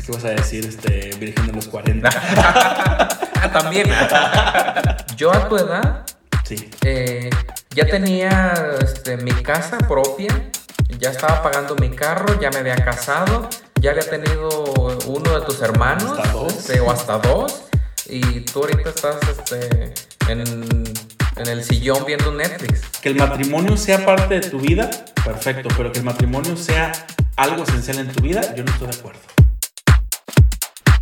Pensé que ibas a decir este, Virgen de los 40. ah, también. yo a tu edad sí. eh, ya tenía este, mi casa propia, ya estaba pagando mi carro, ya me había casado, ya había tenido uno de tus hermanos. Hasta dos. este, o hasta dos. Y tú ahorita estás este, en, en el sillón viendo Netflix. Que el matrimonio sea parte de tu vida, perfecto, pero que el matrimonio sea algo esencial en tu vida, yo no estoy de acuerdo.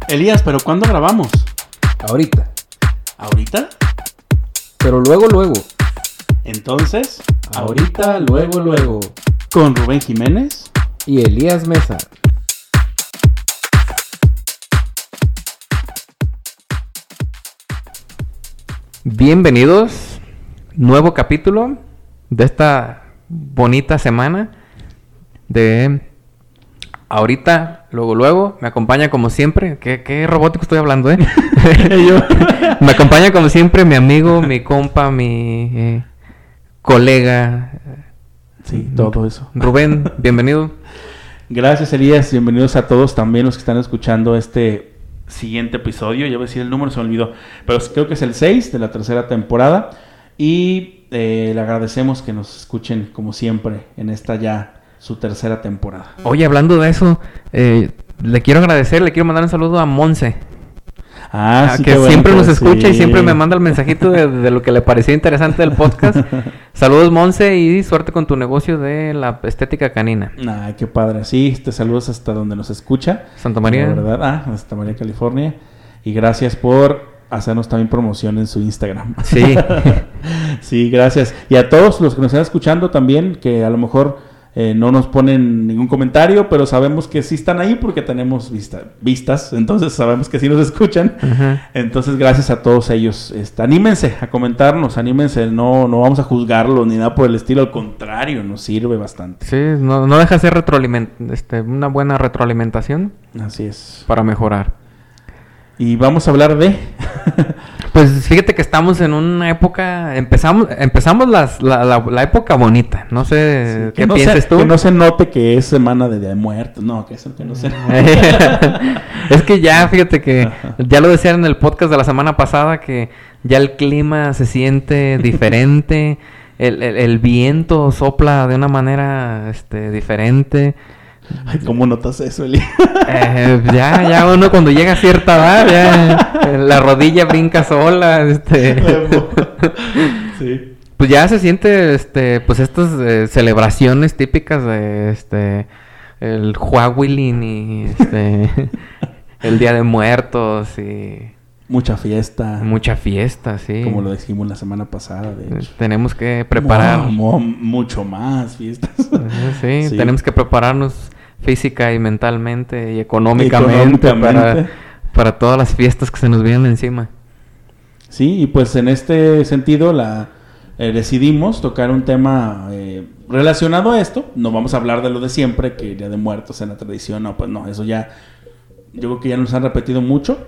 Elías, ¿pero cuándo grabamos? Ahorita. ¿Ahorita? Pero luego, luego. Entonces, Ahorita, luego, luego. con Rubén Jiménez. Y Elías Mesa. Bienvenidos, nuevo capítulo de esta bonita semana de ahorita, luego, luego, me acompaña como siempre, qué, qué robótico estoy hablando, ¿eh? me acompaña como siempre mi amigo, mi compa, mi eh, colega, Sí, todo eso. Rubén, bienvenido. Gracias, Elías. Bienvenidos a todos, también los que están escuchando este siguiente episodio. Ya voy a decir el número, se me olvidó. Pero creo que es el 6 de la tercera temporada. Y eh, le agradecemos que nos escuchen, como siempre, en esta ya su tercera temporada. Oye, hablando de eso, eh, le quiero agradecer, le quiero mandar un saludo a Monse. Ah, Ah, sí, que siempre nos sí. escucha y siempre me manda el mensajito de, de lo que le pareció interesante del podcast. Saludos, Monse, y suerte con tu negocio de la estética canina. Ay, qué padre. Sí, te saludos hasta donde nos escucha. Santa María. La verdad, ah, hasta María, California. Y gracias por hacernos también promoción en su Instagram. Sí. sí, gracias. Y a todos los que nos están escuchando también, que a lo mejor eh, no nos ponen ningún comentario, pero sabemos que sí están ahí porque tenemos vista- vistas, entonces sabemos que sí nos escuchan. Entonces, gracias a todos ellos. Este, anímense a comentarnos, anímense, no, no vamos a juzgarlos ni nada por el estilo, al contrario, nos sirve bastante. Sí, no, no deja de ser retroaliment este, una buena retroalimentación Así es. para mejorar. Y vamos a hablar de... Pues fíjate que estamos en una época, empezamos, empezamos las- la, la- la época bonita. No sé Sí, qué no piensas se, tú. Que no se note que es semana de de Muertos. No, que eso que no se es que ya, fíjate que Ajá. ya lo decían en el podcast de la semana pasada que ya el clima se siente diferente, el, el- el viento sopla de una manera este, diferente. Ay, ¿cómo notas eso, Eli? Eh, ya, ya uno cuando llega a cierta edad, ya eh, la rodilla brinca sola, este, sí. pues ya se siente, este, pues estas eh, celebraciones típicas de, este, el Huawilin y, este, el Día de Muertos y Mucha fiesta. mucha fiesta, sí. Como lo dijimos la semana pasada, de hecho. Tenemos que preparar, Mu- mu- mucho más fiestas. sí, Sí. tenemos que prepararnos física y mentalmente y económicamente, Económicamente. Para, para todas las fiestas que se nos vienen encima. Sí, y pues en este sentido la eh, decidimos tocar un tema eh, relacionado a esto. No vamos a hablar de lo de siempre, que Día de Muertos en la tradición, no, pues no, eso ya, yo creo que ya nos han repetido mucho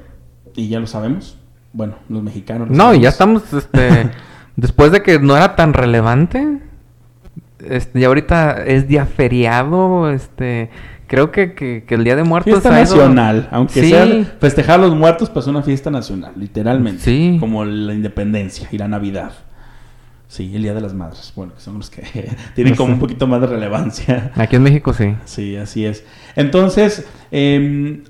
y ya lo sabemos. Bueno, los mexicanos. lo No, y ya sabemos. estamos, este, después de que no era tan relevante, este, y ahorita es día feriado, este, creo que, que, que el Día de Muertos Fiesta nacional, aunque Sí. sea festejar a los muertos, pues una fiesta nacional, literalmente. Sí. Como la independencia y la Navidad. Sí, el Día de las Madres, bueno, que son los que tienen como un poquito más de relevancia. Aquí en México sí. Sí, así es. Entonces, em,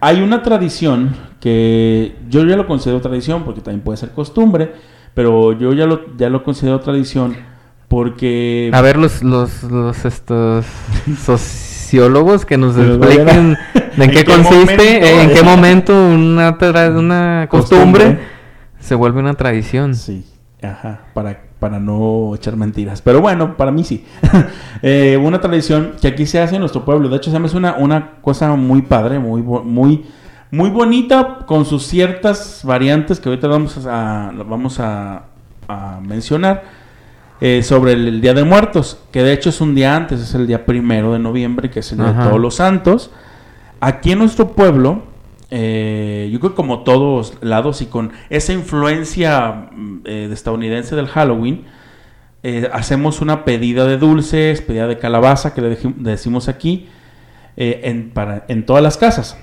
hay una tradición que yo ya lo considero tradición porque también puede ser costumbre, pero yo ya lo, ya lo considero tradición porque... A ver, los, los, los estos sociólogos que nos expliquen en qué consiste, momento en qué momento una, una costumbre, Costumbre. se vuelve una tradición. Sí, ajá, para, para no echar mentiras. Pero bueno, para mí sí. Eh, una tradición que aquí se hace en nuestro pueblo. De hecho, se me hace una, una cosa muy padre, muy, muy, muy bonita, con sus ciertas variantes que ahorita vamos a, vamos a, a mencionar. Eh, sobre el, el Día de Muertos, que de hecho es un día antes, es el día primero de noviembre, que es el Día de. Todos los Santos. Aquí en nuestro pueblo, eh, yo creo que como todos lados y con esa influencia mm, eh, de estadounidense del Halloween, hacemos una pedida de dulces, pedida de calabaza, que le decimos aquí, en, para, en todas las casas.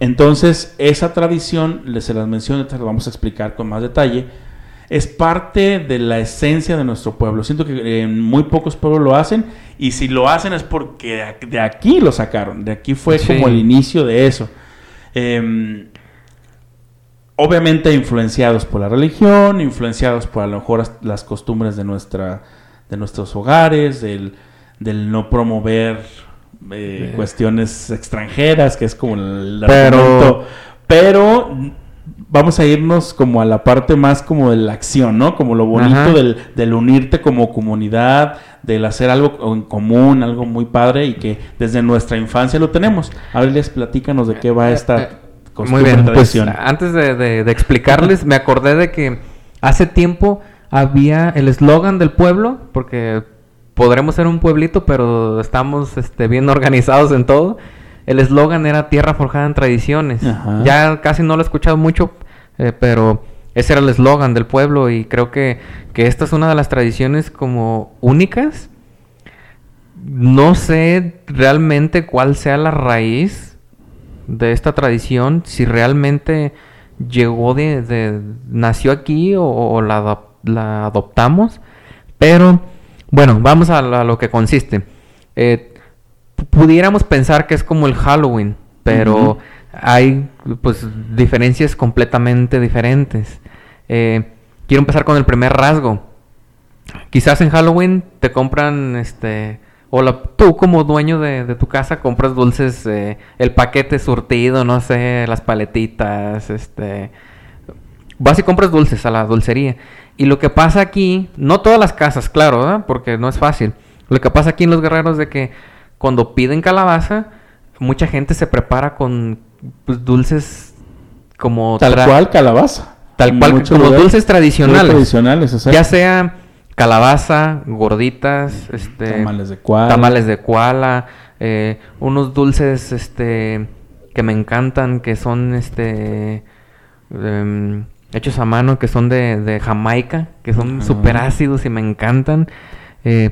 Entonces, esa tradición, les se las menciono, te las vamos a explicar con más detalle, es parte de la esencia de nuestro pueblo. Siento que en muy pocos pueblos lo hacen y si lo hacen es porque de aquí lo sacaron, de aquí fue Sí. como el inicio de eso. Em, obviamente influenciados por la religión, influenciados por a lo mejor as- las costumbres de nuestra de nuestros hogares, del, del no promover eh, Eh. cuestiones extranjeras, que es como el Pero- argumento. pero vamos a irnos como a la parte más como de la acción, ¿no? Como lo bonito del, del unirte como comunidad, del hacer algo en común, algo muy padre y que desde nuestra infancia lo tenemos. A ver, les platícanos de qué va esta Eh, costumbre, Muy bien, pues tradición. antes de, de- de explicarles, me acordé de que hace tiempo había el eslogan del pueblo, porque podremos ser un pueblito, pero estamos este, bien organizados en todo. El eslogan era Tierra forjada en tradiciones. Ajá. Ya casi no lo he escuchado mucho, eh, pero ese era el eslogan del pueblo y creo que, que esta es una de las tradiciones como únicas. No sé realmente cuál sea la raíz de esta tradición, si realmente llegó de, de- nació aquí o, la, la adoptamos, pero bueno, vamos a, lo que consiste. Eh, pu- pudiéramos pensar que es como el Halloween, pero. Hay pues diferencias completamente diferentes. Eh, quiero empezar con el primer rasgo. Quizás en Halloween te compran, este, o la- tú como dueño de, tu casa compras dulces, eh, el paquete surtido, no sé, las paletitas, este, vas y compras dulces a la dulcería. Y lo que pasa aquí, no todas las casas, claro, ¿verdad? porque no es fácil. Lo que pasa aquí en los guerreros de que cuando piden calabaza, mucha gente se prepara con pues, dulces como Tal cual calabaza. tal cual como dulces tradicionales. Tradicionales, exacto. Ya sea calabaza, gorditas, este, Tamales de koala. tamales de koala, eh, unos dulces, este, que me encantan, que son, este, em, hechos a mano, que son de, de Jamaica, que son Ajá. súper ácidos y me encantan. Eh,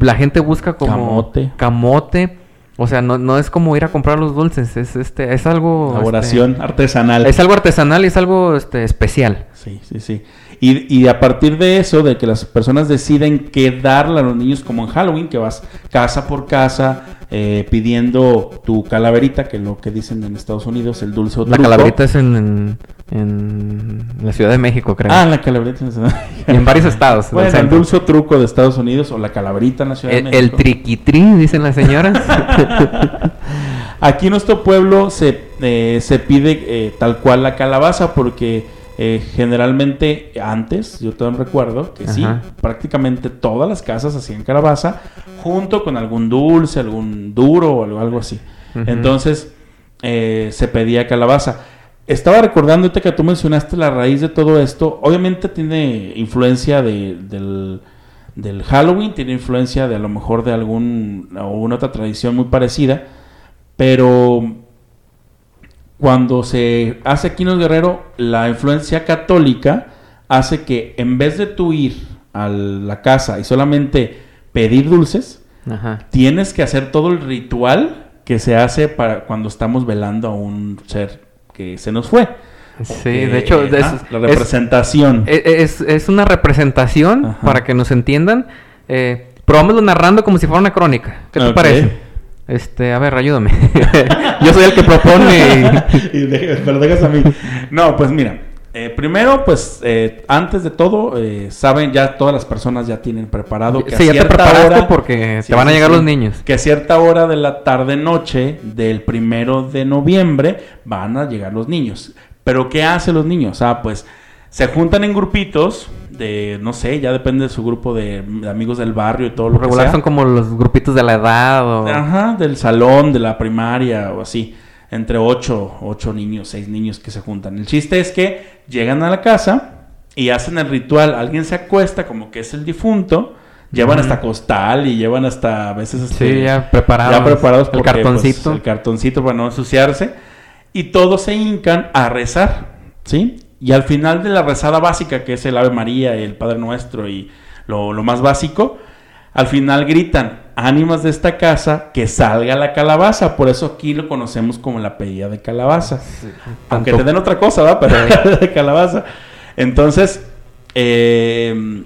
la gente busca como Camote. camote. O sea, no, no es como ir a comprar los dulces, es este, es algo Elaboración este, artesanal. es algo artesanal y es algo este especial. Sí, sí, sí. Y, y a partir de eso, de que las personas deciden qué darle a los niños, como en Halloween, que vas casa por casa eh, pidiendo tu calaverita, que es lo que dicen en Estados Unidos, el dulce o La truco. calaverita es en, en, en la Ciudad de México, creo. Ah, la calaverita. y en varios estados. bueno, el dulce o truco de Estados Unidos o la calaverita en la Ciudad de El, el México. triquitri, dicen las señoras. Aquí en nuestro pueblo se, eh, se pide eh, tal cual la calabaza porque eh, generalmente antes, yo también recuerdo que sí, prácticamente todas las casas hacían calabaza junto con algún dulce, algún duro o algo, algo así. Entonces eh, se pedía calabaza. Estaba recordando ahorita que tú mencionaste la raíz de todo esto. Obviamente tiene influencia de- del, del Halloween, tiene influencia de a lo mejor de algún, alguna otra tradición muy parecida. Pero cuando se hace aquí en el Guerrero, la influencia católica hace que en vez de tú ir a la casa y solamente pedir dulces, Ajá. tienes que hacer todo el ritual que se hace para cuando estamos velando a un ser que se nos fue. Sí, Eh, de hecho, es, ah, la es- representación. es- es una representación Ajá. para que nos entiendan. Eh, pero vámonos narrando como si fuera una crónica. ¿Qué te Ok. parece? Este, a ver, ayúdame. Yo soy el que propone. y- Y deja- pero dejas a mí. No, pues mira. eh, primero, pues eh, antes de todo, eh, saben ya todas las personas ya tienen preparado que a Sí, ya te cierta hora- porque Sí, te van a llegar sí. los niños. Que a cierta hora de la tarde noche del primero de noviembre van a llegar los niños. Pero ¿qué hacen los niños? Ah, pues Se juntan en grupitos de, no sé, ya depende de su grupo de, de amigos del barrio y todo lo que regular sea. son como los grupitos de la edad o... Ajá, del salón, de la primaria o así. Entre ocho, ocho niños, seis niños que se juntan. El chiste es que llegan a la casa y hacen el ritual. Alguien se acuesta como que es el difunto. Llevan hasta costal y llevan hasta a veces Sí, este, ya preparados. ya preparados El pues, cartoncito. el cartoncito para no ensuciarse. Y todos se hincan a rezar, ¿sí? Y al final de la rezada básica, que es el Ave María y el Padre Nuestro y lo, lo más básico, al final gritan, ánimas de esta casa, que salga la calabaza. Por eso aquí lo conocemos como la pedida de calabaza. Aunque te den otra cosa, ¿va? Pero de calabaza. Entonces, eh,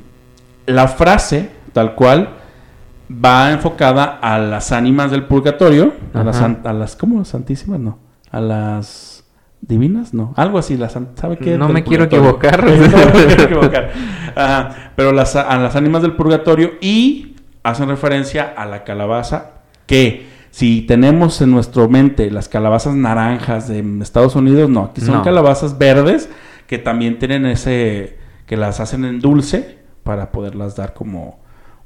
la frase, tal cual, va enfocada a las ánimas del purgatorio. A las, a las, ¿cómo? Santísimas, no. A las divinas, no. Algo así, las, ¿sabe qué? No me quiero equivocar. no me quiero equivocar. Ajá. Pero las, a las ánimas del purgatorio y hacen referencia a la calabaza que si tenemos en nuestra mente las calabazas naranjas de Estados Unidos, no, aquí son No. calabazas verdes que también tienen ese, que las hacen en dulce para poderlas dar como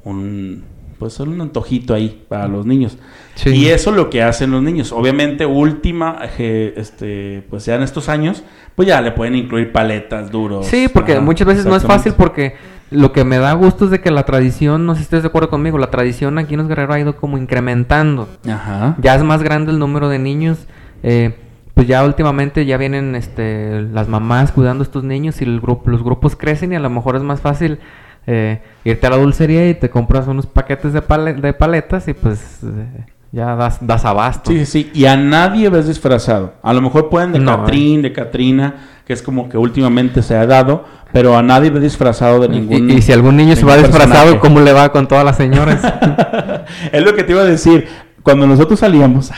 un, pues un antojito ahí para los niños. Sí. Y eso es lo que hacen los niños. Obviamente, última, eh, este, pues ya en estos años, pues ya le pueden incluir paletas duros. Sí, porque Ajá, muchas veces no es fácil porque lo que me da gusto es de que la tradición, no sé si estés de acuerdo conmigo, la tradición aquí en los guerreros ha ido como incrementando. Ajá. Ya es más grande el número de niños. eh, pues ya últimamente ya vienen este, las mamás cuidando a estos niños y el grupo, los grupos crecen y a lo mejor es más fácil eh, irte a la dulcería y te compras unos paquetes de, pale- de paletas y pues eh, ya das, das abasto. Sí, sí, sí. Y a nadie ves disfrazado. A lo mejor pueden de No, eh. Catrín, de Catrina, que es como que últimamente se ha dado, pero a nadie ves disfrazado de Y- ningún. y, si algún niño se va disfrazado, personaje. ¿cómo le va con todas las señoras? es lo que te iba a decir. Cuando nosotros salíamos,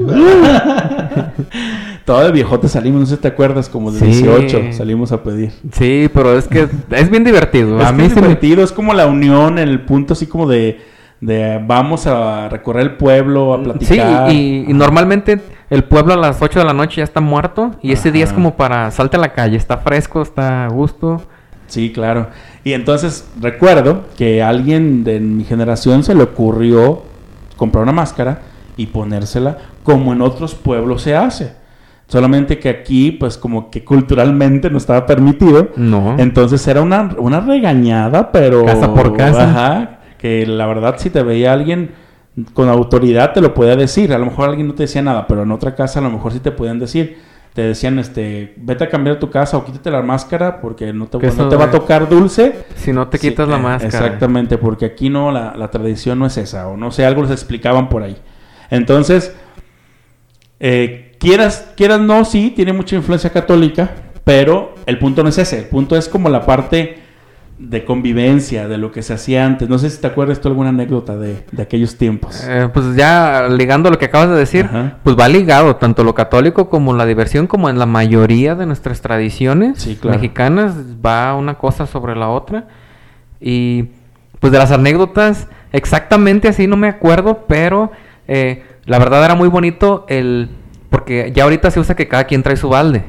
todo de viejote salimos, no sé si te acuerdas, como de Sí. 18 salimos a pedir. sí, pero es que es bien divertido. Es a que mí es sí me- divertido, es como la unión, el punto así como de, de vamos a recorrer el pueblo, a Sí, platicar. y, y normalmente el pueblo a las 8 de la noche ya está muerto y ese día es como para salte a la calle, está fresco, está a gusto. Sí, claro. Y entonces recuerdo que a alguien de mi generación se le ocurrió comprar una máscara y ponérsela como en otros pueblos se hace. Solamente que aquí, pues como que culturalmente no estaba permitido. No. Entonces era una, una regañada, pero... Casa por casa. Ajá. Que la verdad si te veía alguien con autoridad te lo podía decir. A lo mejor alguien no te decía nada, pero en otra casa a lo mejor sí te podían decir. Te decían, este, vete a cambiar tu casa o quítate la máscara porque no te, no va a tocar dulce. Si no te Sí, quitas la eh, máscara. Exactamente, porque aquí no, la, la tradición no es esa, o no sé, algo les explicaban por ahí. Entonces, eh, quieras, quieras no, sí, tiene mucha influencia católica, pero el punto no es ese, el punto es como la parte de convivencia, de lo que se hacía antes. No sé si te acuerdas tú alguna anécdota de, de aquellos tiempos. Eh, pues ya ligando lo que acabas de decir, Ajá. pues va ligado tanto lo católico como la diversión, como en la mayoría de nuestras tradiciones Sí, claro. mexicanas, va una cosa sobre la otra. Y pues de las anécdotas, exactamente así no me acuerdo, pero eh, la verdad era muy bonito el... Porque ya ahorita se usa que cada quien trae su balde.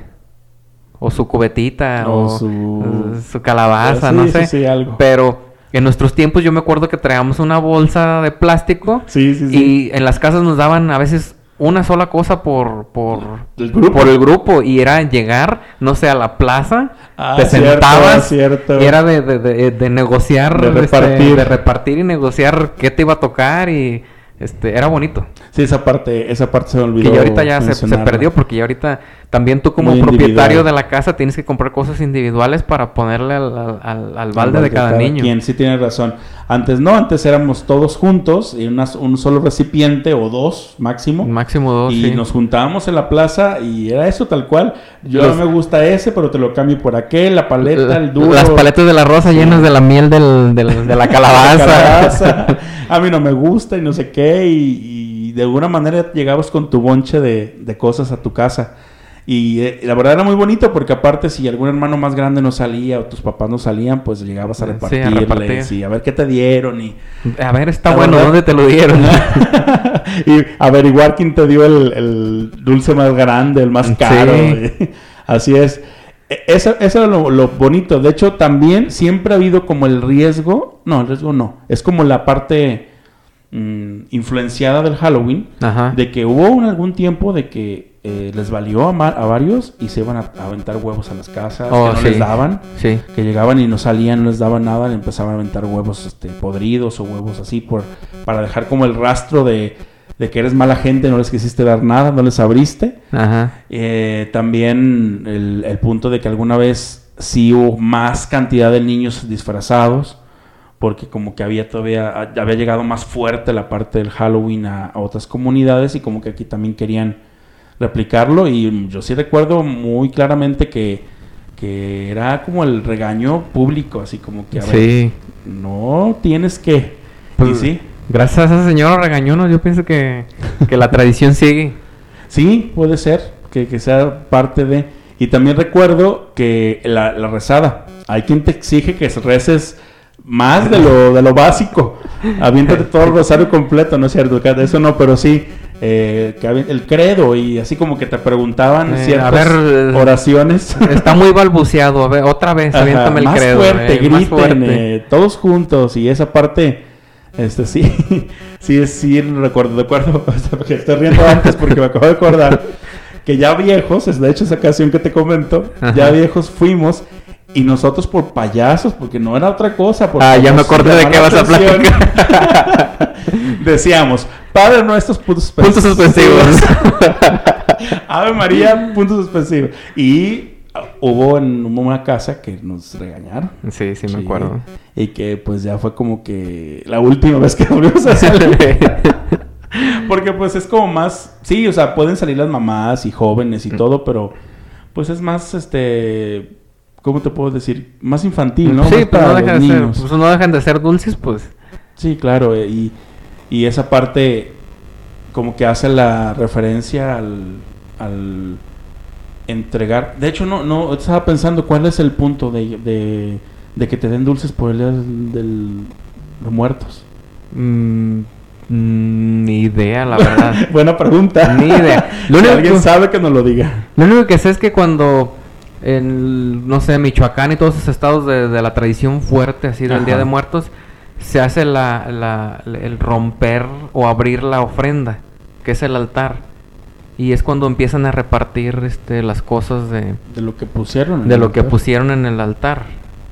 O su cubetita, O o, su- su calabaza, Sí, no sí, sé. sí, algo. Pero en nuestros tiempos yo me acuerdo que traíamos una bolsa de plástico Sí, sí, sí. y en las casas nos daban a veces una sola cosa por por El grupo. por el grupo y era llegar, no sé, a la plaza, Ah, te cierto, sentabas cierto. y era de, de, de- de negociar, De este, repartir. de repartir y negociar qué te iba a tocar y este era bonito. Sí, esa parte, esa parte se me Que olvidó. ya ahorita ya se, se perdió porque ya ahorita también tú como Muy propietario de la casa tienes que comprar cosas individuales para ponerle al, al- al- al balde Al de cada, niño. quien, sí tiene razón. Antes no, antes éramos todos juntos y unas- un solo recipiente o dos máximo. Máximo dos, y sí. nos juntábamos en la plaza y era eso tal cual. Yo Los- no me gusta ese, pero te lo cambio por aquel, la paleta, el duro. Las paletas de la rosa Sí. llenas de la miel del, del- de la calabaza. calabaza. A mí no me gusta y no sé qué. Y, y de alguna manera llegabas con tu bonche de, de cosas a tu casa. Y eh, la verdad era muy bonito porque aparte si algún hermano más grande no salía o tus papás no salían, pues llegabas a Sí, a repartirles repartir. y a ver qué te dieron y, A ver, está bueno, verdad- ¿dónde te lo dieron? y averiguar quién te dio el, el dulce más grande, el más Sí. caro. Así es. E- Eso, eso era lo, lo bonito. De hecho, también siempre ha habido como el riesgo. No, el riesgo no. Es como la parte mm, influenciada del Halloween. Ajá. De que hubo un, algún tiempo de que eh, les valió a, a varios y se iban a, a aventar huevos a las casas. Oh, que no sí. les daban. Sí. Que llegaban y no salían, no les daban nada. Le empezaban a aventar huevos este, podridos o huevos así por, para dejar como el rastro de, de que eres mala gente, no les quisiste dar nada, no les abriste. Ajá. Eh, también el, el punto de que alguna vez sí hubo más cantidad de niños disfrazados, porque como que había todavía, había llegado más fuerte la parte del Halloween a, a otras comunidades y como que aquí también querían replicarlo y yo sí recuerdo muy claramente que, que era como el regaño público, así como que a ver, Sí. no tienes que... Pues, y sí, Gracias a esa señora regañonos, yo pienso que, que la tradición sigue. Sí, puede ser que, que sea parte de... Y también recuerdo que la, la rezada, hay quien te exige que reces más de lo, de lo básico. Aviéntate todo el rosario completo, ¿no es cierto? Eso no, pero sí, eh, el credo y así como que te preguntaban Eh, a ciertas ver, eh, oraciones. Está muy balbuceado. A ver, otra vez, Ajá, aviéntame el más credo. fuerte, eh, más griten, fuerte. eh, todos juntos y esa parte, este sí, sí, sí recuerdo, recuerdo, porque estoy riendo antes porque me acabo de acordar que ya viejos, es de hecho esa ocasión que te comento, ya viejos fuimos y nosotros por payasos, porque no era otra cosa. Ah, ya me acordé de qué vas a atención, Decíamos, Padre nuestros puntos Puntos suspensivos. Ave María, puntos suspensivos. Y ah, hubo en una casa que nos regañaron. Sí, sí, me acuerdo. Y que pues ya fue como que la última vez que volvimos a salir. Porque pues es como más, sí, o sea, pueden salir las mamás y jóvenes y Mm. todo, pero pues es más, este, ¿cómo te puedo decir? Más infantil, ¿no? Sí, Más para no, los dejan de ser, niños. pues no dejan de ser dulces, pues. Sí, claro, eh, y, y esa parte como que hace la referencia al, al entregar. De hecho, no, no, estaba pensando cuál es el punto de, de, de que te den dulces por el día del, de muertos. Mm, mm, ni idea, la verdad. Buena pregunta. Ni idea. Lo Si único alguien que- sabe que nos lo diga. Lo único que sé es que cuando en, no sé, Michoacán y todos esos estados de, de la tradición fuerte, así del Ajá. Día de Muertos, se hace la, la- el romper o abrir la ofrenda, que es el altar. Y es cuando empiezan a repartir este, las cosas de, De lo que pusieron. en de el lo que altar. pusieron en el altar.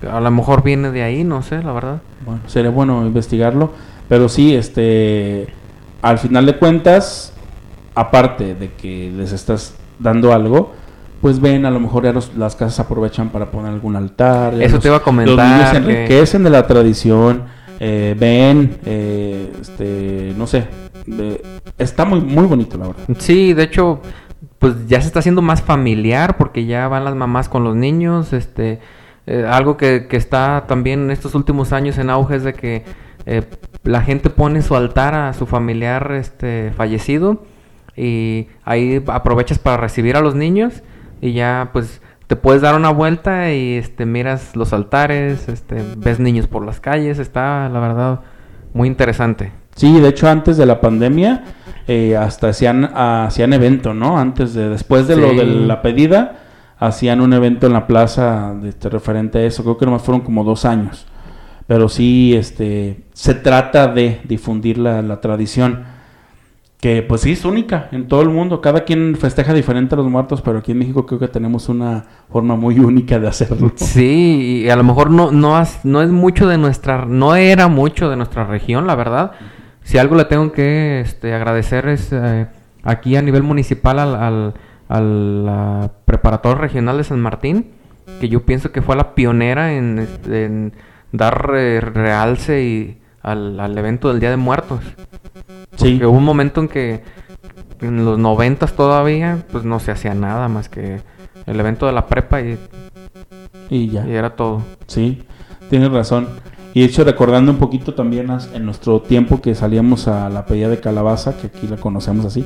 A lo mejor viene de ahí, no sé, la verdad. Bueno, sería bueno investigarlo. Pero sí, este. Al final de cuentas, aparte de que les estás dando algo, pues ven, a lo mejor ya los- las casas aprovechan para poner algún altar. Eso los- te iba a comentar, Los niños se que- enriquecen de la tradición. Eh, ven, eh, este, no sé. está muy, muy bonito, la verdad. Sí, de hecho, pues ya se está haciendo más familiar porque ya van las mamás con los niños. Este, eh, algo que, que está también en estos últimos años en auge es de que eh, la gente pone su altar a su familiar este, fallecido y ahí aprovechas para recibir a los niños y ya pues te puedes dar una vuelta y este miras los altares, este ves niños por las calles, está la verdad muy interesante. Sí, de hecho, antes de la pandemia, eh, hasta hacían, hacían evento, ¿no? Antes de, después de lo de la pedida, hacían un evento en la plaza de este, referente a eso. Creo que nomás fueron como dos años. Pero sí, este, se trata de difundir la, la tradición. Que pues sí es única en todo el mundo. Cada quien festeja diferente a los muertos, pero aquí en México creo que tenemos una forma muy única de hacerlo. Sí, y a lo mejor no, no, es mucho de nuestra, no era mucho de nuestra región, la verdad. Si algo le tengo que este, agradecer es eh, aquí a nivel municipal al, al, regional de San Martín, que yo pienso que fue la pionera en, este, dar eh, realce al, al evento del Día de Muertos. Sí. Porque hubo un momento en que en los noventas todavía, pues no se hacía nada más que el evento de la prepa y, Y ya. y era todo. Sí, tienes razón. Y de hecho, recordando un poquito también en nuestro tiempo que salíamos a la pedida de calabaza, que aquí la conocemos así,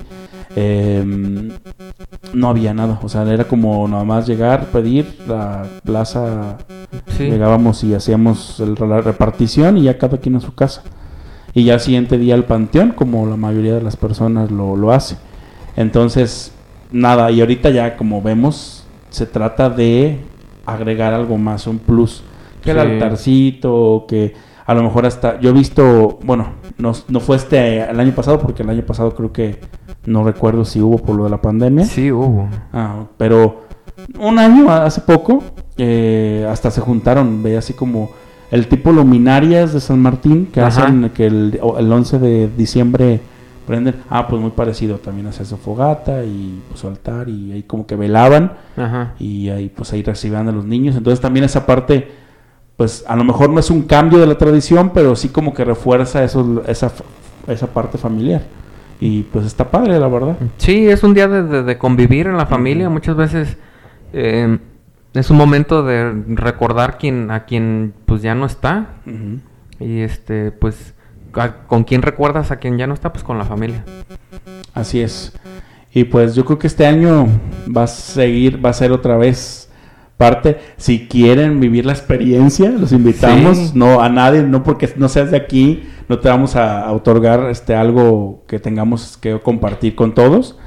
em, no había nada. O sea, era como nada más llegar, pedir, la plaza, Sí. llegábamos y hacíamos el- la repartición y ya cada quien a su casa. Y ya el siguiente día al panteón, como la mayoría de las personas lo, lo hace. Entonces, nada, y ahorita ya como vemos, se trata de agregar algo más, un plus. Que el Sí. altarcito, que a lo mejor hasta... Yo he visto, bueno, no, no fue este el año pasado, porque el año pasado creo que no recuerdo si hubo por lo de la pandemia. Sí, hubo. Ah, pero un año, hace poco, eh, hasta se juntaron, veía así como el tipo luminarias de San Martín, que Ajá. hacen que el, el 11 de diciembre prenden. Ah, pues muy parecido, también hacer su fogata y pues, su altar y ahí como que velaban Ajá. y ahí pues ahí recibían a los niños. Entonces también esa parte, pues a lo mejor no es un cambio de la tradición, pero sí como que refuerza eso, esa, esa parte familiar. Y pues está padre, la verdad. Sí, es un día de, de- de convivir en la familia. Muchas veces eh, es un momento de recordar quien, a quien pues ya no está. Y este, pues, ¿con quién recuerdas a quien ya no está? Pues con la familia. Así es. Y pues yo creo que este año va a seguir, va a ser otra vez parte. Si quieren vivir la experiencia, los invitamos. Sí. No a nadie, no porque no seas de aquí, no te vamos a, a otorgar este algo que tengamos que compartir con todos.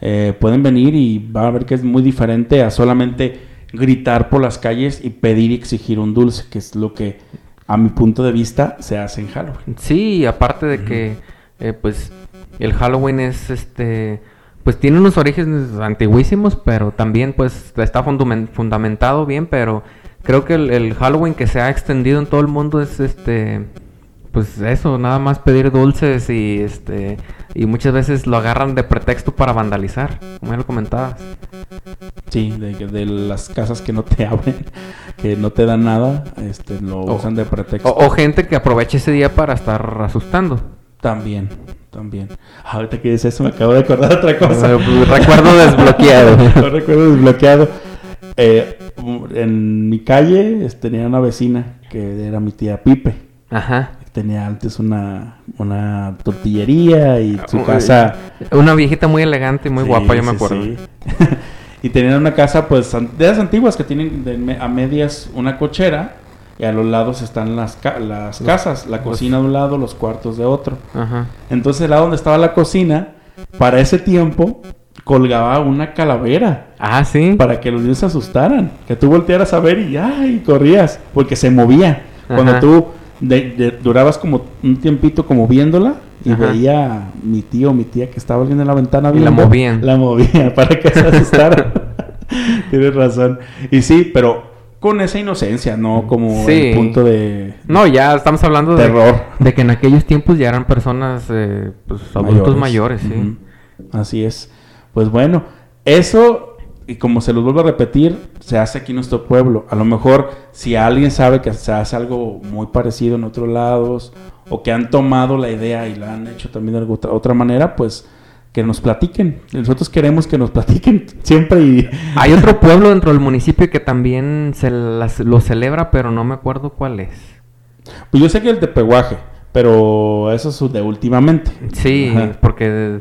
Eh, pueden venir y va a ver que es muy diferente a solamente gritar por las calles y pedir y exigir un dulce, que es lo que a mi punto de vista se hace en Halloween. Sí, aparte de que, eh, pues, el Halloween es, este, pues tiene unos orígenes antiguísimos, pero también, pues, está fundamen- fundamentado bien, pero creo que el, el Halloween que se ha extendido en todo el mundo es, este, pues eso, nada más pedir dulces y, este, y muchas veces lo agarran de pretexto para vandalizar, como ya lo comentabas. Sí, de, de las casas que no te abren, que no te dan nada, este, lo O- usan de pretexto. O, o gente que aprovecha ese día para estar asustando. También, también. Ah, Ahorita que dices eso, me acabo de acordar otra cosa. Recuerdo desbloqueado. Lo recuerdo desbloqueado. Eh, en mi calle este, tenía una vecina que era mi tía Pipe. Ajá. Tenía antes una, una tortillería y su Uy, casa... Una viejita muy elegante y muy Sí, guapa, yo me acuerdo. sí. y tenían una casa, pues, de las antiguas que tienen de a medias una cochera y a los lados están las, ca- las casas, la cocina de un lado, los cuartos de otro. Ajá. Entonces, el lado donde estaba la cocina, para ese tiempo, colgaba una calavera Ah, sí. para que los niños se asustaran. Que tú voltearas a ver y ¡ay! corrías, porque se movía. Cuando Ajá. tú de- de- durabas como un tiempito como viéndola y Ajá. veía mi tío o mi tía que estaba viendo en la ventana Y la viendo, movían. La movía para que se asustara. Tienes razón. Y sí, pero con esa inocencia, no como Sí. el punto de No, ya estamos hablando de, terror. de que en aquellos tiempos ya eran personas, eh, pues, adultos mayores, sí. Así es. Pues bueno, eso, y como se los vuelvo a repetir, se hace aquí en nuestro pueblo. A lo mejor, si alguien sabe que se hace algo muy parecido en otros lados, o que han tomado la idea y la han hecho también de alguna otra, manera, pues que nos platiquen. Nosotros queremos que nos platiquen siempre y... Hay otro pueblo dentro del municipio que también se las- lo celebra, pero no me acuerdo cuál es. Pues yo sé que el tepehuaje, pero eso es de últimamente. Sí, Ajá. porque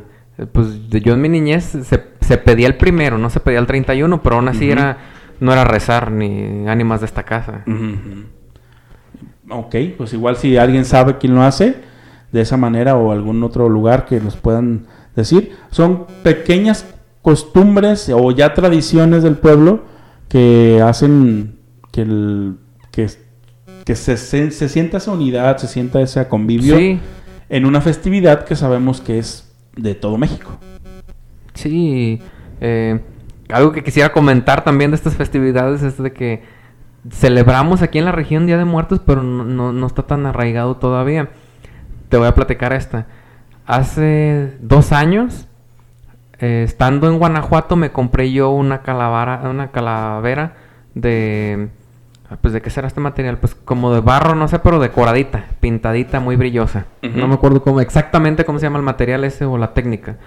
pues de- yo en mi niñez se, se pedía el primero, no se pedía el 31, pero aún así era no era rezar ni ánimas de esta casa. Ujú. Ok, pues igual si alguien sabe quién lo hace de esa manera o algún otro lugar que nos puedan decir, son pequeñas costumbres o ya tradiciones del pueblo que hacen que, el- que, que se, se, se sienta esa unidad, se sienta ese convivio Sí, en una festividad que sabemos que es de todo México. Sí. eh, algo que quisiera comentar también de estas festividades es de que celebramos aquí en la región Día de Muertos, pero no, no- no está tan arraigado todavía. Te voy a platicar esta. Hace dos años, eh, estando en Guanajuato, me compré yo una calavera, una calavera de... Pues de qué será este material, pues como de barro, no sé, pero decoradita, pintadita, muy brillosa. No me acuerdo cómo, exactamente cómo se llama el material ese o la técnica.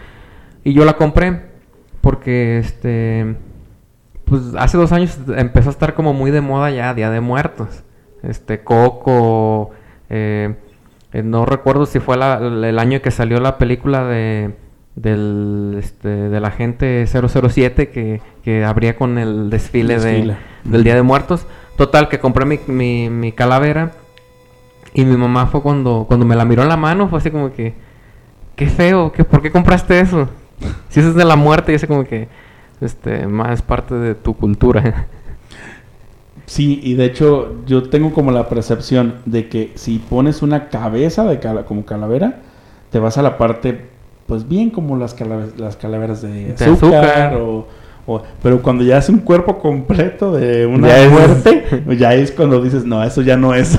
Y yo la compré porque este pues hace dos años empezó a estar como muy de moda ya Día de Muertos. Este Coco, eh, eh, no recuerdo si fue la- el año que salió la película de del este, del agente 007 que, que abría con el desfile, de- del Día de Muertos. Total, que compré mi, mi, mi calavera y mi mamá fue cuando, cuando me la miró en la mano, fue así como que, qué feo, ¿qué, ¿por qué compraste eso? Si eso es de la muerte, ese como que, este, más parte de tu cultura. Sí, y de hecho yo tengo como la percepción de que si pones una cabeza de cala- como calavera, te vas a la parte, pues bien como las, calave- las calaveras de, De azúcar. azúcar. O, o- pero cuando ya es un cuerpo completo de una Ya es- muerte, ya es cuando dices, no, eso ya no es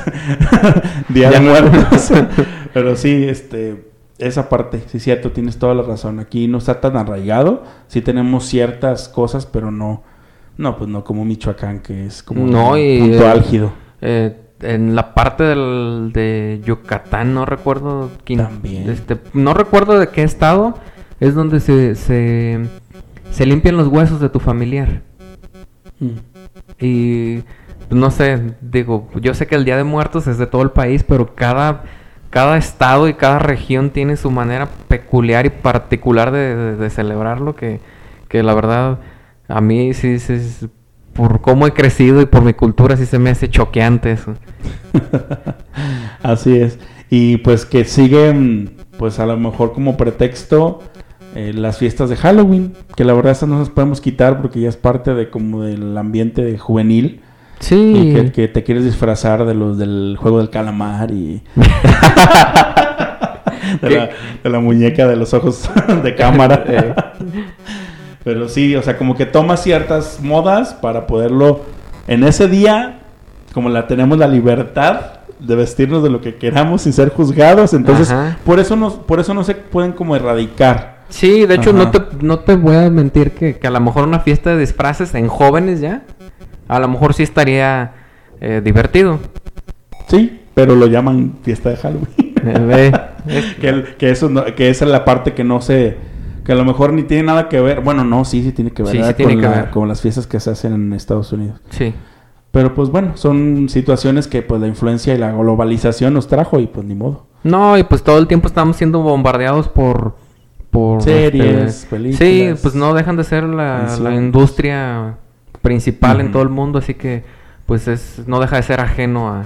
Día de. Muertos. pero sí, este, esa parte, sí es cierto, tienes toda la razón. Aquí no está tan arraigado, sí tenemos ciertas cosas, pero no, no, pues no como Michoacán, que es como No, un y, punto eh, álgido. Eh, en la parte del, de Yucatán, no recuerdo quién. También. Este, no recuerdo de qué estado es donde se, se, se limpian los huesos de tu familiar. Mm. Y pues, no sé, digo, yo sé que el Día de Muertos es de todo el país, pero cada, cada estado y cada región tiene su manera peculiar y particular de, celebrarlo, que, que la verdad a mí sí, sí, por cómo he crecido y por mi cultura sí se me hace choqueante eso. Así es. Y pues que siguen, pues a lo mejor como pretexto, eh, las fiestas de Halloween, que la verdad esas no las podemos quitar porque ya es parte de como del ambiente juvenil. Sí. Y que, que te quieres disfrazar de los del juego del calamar y de, la, de la muñeca de los ojos de cámara. Eh. Pero sí, o sea, como que toma ciertas modas para poderlo en ese día, como la tenemos la libertad de vestirnos de lo que queramos sin ser juzgados, entonces Ajá. por eso no por eso no se pueden como erradicar. Sí, de hecho Ajá. no te, no te voy a mentir que, que a lo mejor una fiesta de disfraces en jóvenes ya, a lo mejor sí estaría eh, divertido. Sí, pero lo llaman fiesta de Halloween. Eh, que, eso no- que esa es la parte que no se que a lo mejor ni tiene nada que ver bueno no sí sí tiene que ver Sí, tiene con, que la- ver. con las fiestas que se hacen en Estados Unidos sí. pero pues bueno son situaciones que pues la influencia y la globalización nos trajo y pues ni modo No, y pues todo el tiempo estamos siendo bombardeados por... por Series, películas. Sí, pues no dejan de ser la, la industria principal en todo el mundo, así que pues es no deja de ser ajeno a,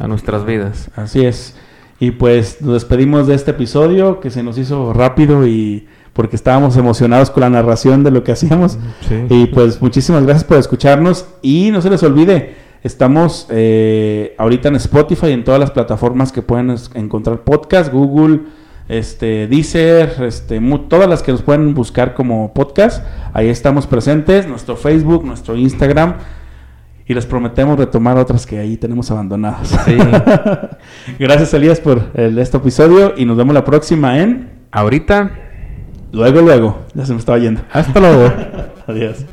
a nuestras vidas. así es y pues nos despedimos de este episodio que se nos hizo rápido y porque estábamos emocionados con la narración de lo que hacíamos Sí. Y pues muchísimas gracias por escucharnos y no se les olvide, estamos eh, ahorita en Spotify y en todas las plataformas que pueden encontrar podcast, Google, este, Deezer, este, todas las que nos pueden buscar como podcast, ahí estamos presentes, nuestro Facebook, nuestro Instagram y les prometemos retomar otras que ahí tenemos abandonadas. Sí. gracias Elías por el- este episodio y nos vemos la próxima en Ahorita, luego luego, ya se me estaba yendo. hasta luego. Adiós.